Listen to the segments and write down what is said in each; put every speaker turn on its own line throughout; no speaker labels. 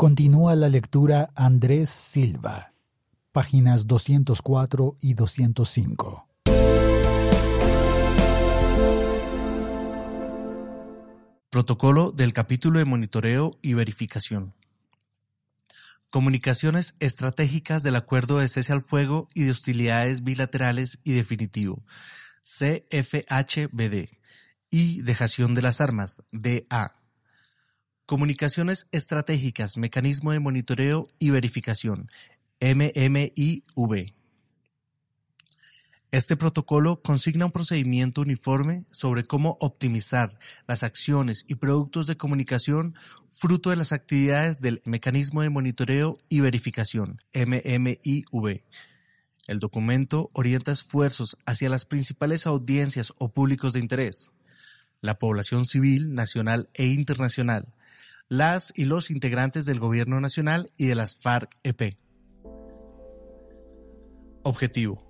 Continúa la lectura Andrés Silva, páginas 204 y 205.
Protocolo del capítulo de monitoreo y verificación. Comunicaciones estratégicas del acuerdo de cese al fuego y de hostilidades bilaterales y definitivo. CFHBD. Y dejación de las armas. DA. Comunicaciones estratégicas, mecanismo de monitoreo y verificación. MMIV. Este protocolo consigna un procedimiento uniforme sobre cómo optimizar las acciones y productos de comunicación fruto de las actividades del Mecanismo de Monitoreo y Verificación, MMIV. El documento orienta esfuerzos hacia las principales audiencias o públicos de interés, la población civil, nacional e internacional, las y los integrantes del Gobierno Nacional y de las FARC-EP. Objetivo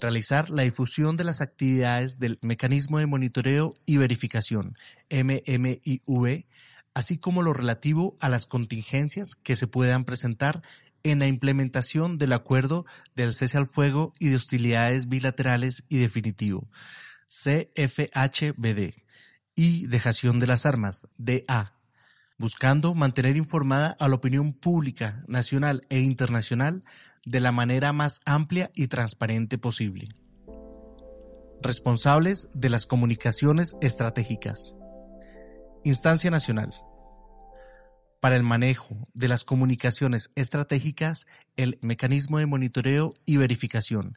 realizar la difusión de las actividades del Mecanismo de Monitoreo y Verificación, MMIV, así como lo relativo a las contingencias que se puedan presentar en la implementación del acuerdo del cese al fuego y de hostilidades bilaterales y definitivo, CFHBD, y dejación de las armas, DA, buscando mantener informada a la opinión pública nacional e internacional de la manera más amplia y transparente posible. Responsables de las comunicaciones estratégicas. Instancia Nacional. Para el manejo de las comunicaciones estratégicas, el Mecanismo de Monitoreo y Verificación,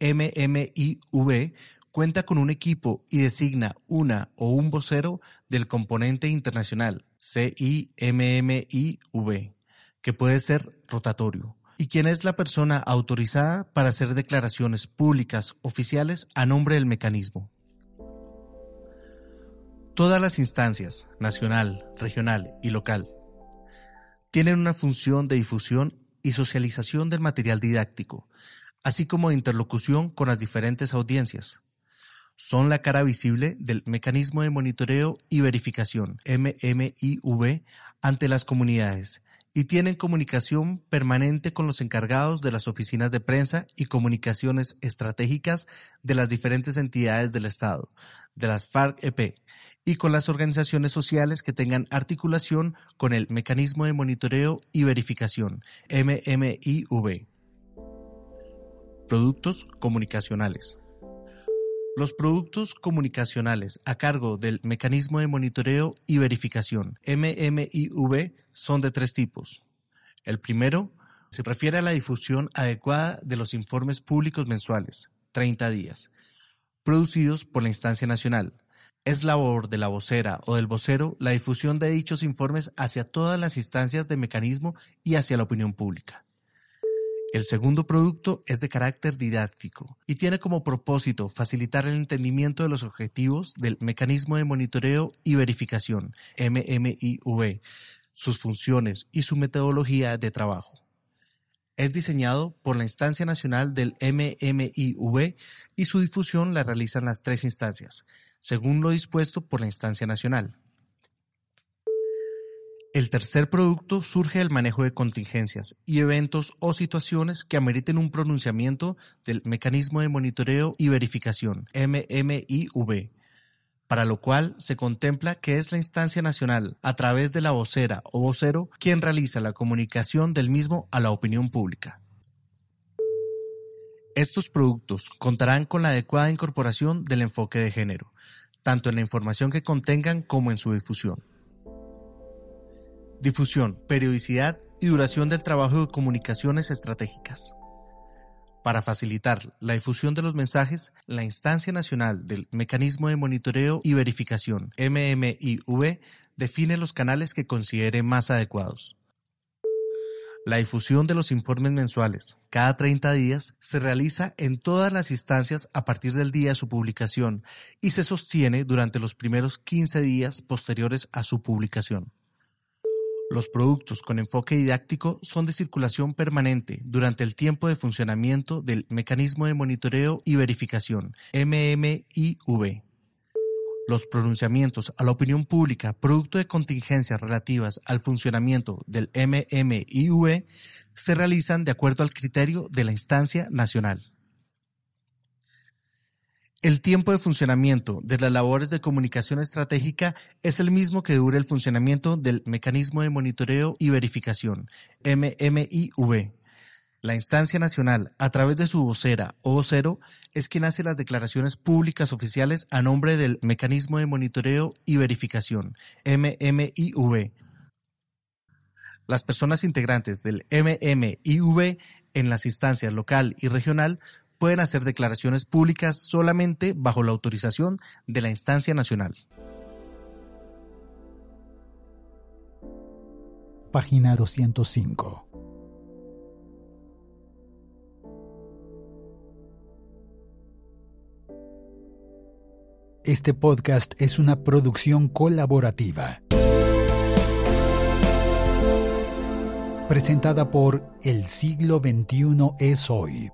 MMIV, cuenta con un equipo y designa una o un vocero del componente internacional, CIMMIV, que puede ser rotatorio y quién es la persona autorizada para hacer declaraciones públicas oficiales a nombre del mecanismo. Todas las instancias, nacional, regional y local, tienen una función de difusión y socialización del material didáctico, así como de interlocución con las diferentes audiencias. Son la cara visible del mecanismo de monitoreo y verificación, MMIV, ante las comunidades y tienen comunicación permanente con los encargados de las oficinas de prensa y comunicaciones estratégicas de las diferentes entidades del Estado, de las FARC-EP, y con las organizaciones sociales que tengan articulación con el Mecanismo de Monitoreo y Verificación, MMIV. Productos comunicacionales. Los productos comunicacionales a cargo del Mecanismo de Monitoreo y Verificación MMIV son de tres tipos. El primero se refiere a la difusión adecuada de los informes públicos mensuales, 30 días, producidos por la instancia nacional. Es labor de la vocera o del vocero la difusión de dichos informes hacia todas las instancias de mecanismo y hacia la opinión pública. El segundo producto es de carácter didáctico y tiene como propósito facilitar el entendimiento de los objetivos del mecanismo de monitoreo y verificación, MMIV, sus funciones y su metodología de trabajo. Es diseñado por la instancia nacional del MMIV y su difusión la realizan las tres instancias, según lo dispuesto por la instancia nacional. El tercer producto surge del manejo de contingencias y eventos o situaciones que ameriten un pronunciamiento del mecanismo de monitoreo y verificación, MMIV, para lo cual se contempla que es la instancia nacional, a través de la vocera o vocero, quien realiza la comunicación del mismo a la opinión pública. Estos productos contarán con la adecuada incorporación del enfoque de género, tanto en la información que contengan como en su difusión. Difusión, periodicidad y duración del trabajo de comunicaciones estratégicas. Para facilitar la difusión de los mensajes, la Instancia Nacional del Mecanismo de Monitoreo y Verificación, MMIV, define los canales que considere más adecuados. La difusión de los informes mensuales, cada 30 días, se realiza en todas las instancias a partir del día de su publicación y se sostiene durante los primeros 15 días posteriores a su publicación. Los productos con enfoque didáctico son de circulación permanente durante el tiempo de funcionamiento del Mecanismo de Monitoreo y Verificación, MMIV. Los pronunciamientos a la opinión pública producto de contingencias relativas al funcionamiento del MMIV se realizan de acuerdo al criterio de la instancia nacional. El tiempo de funcionamiento de las labores de comunicación estratégica es el mismo que dura el funcionamiento del Mecanismo de Monitoreo y Verificación, MMIV. La instancia nacional, a través de su vocera o vocero, es quien hace las declaraciones públicas oficiales a nombre del Mecanismo de Monitoreo y Verificación, MMIV. Las personas integrantes del MMIV en las instancias local y regional pueden hacer declaraciones públicas solamente bajo la autorización de la instancia nacional.
Página 205. Este podcast es una producción colaborativa. Presentada por El siglo XXI es hoy.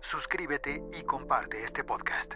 Suscríbete y comparte este podcast.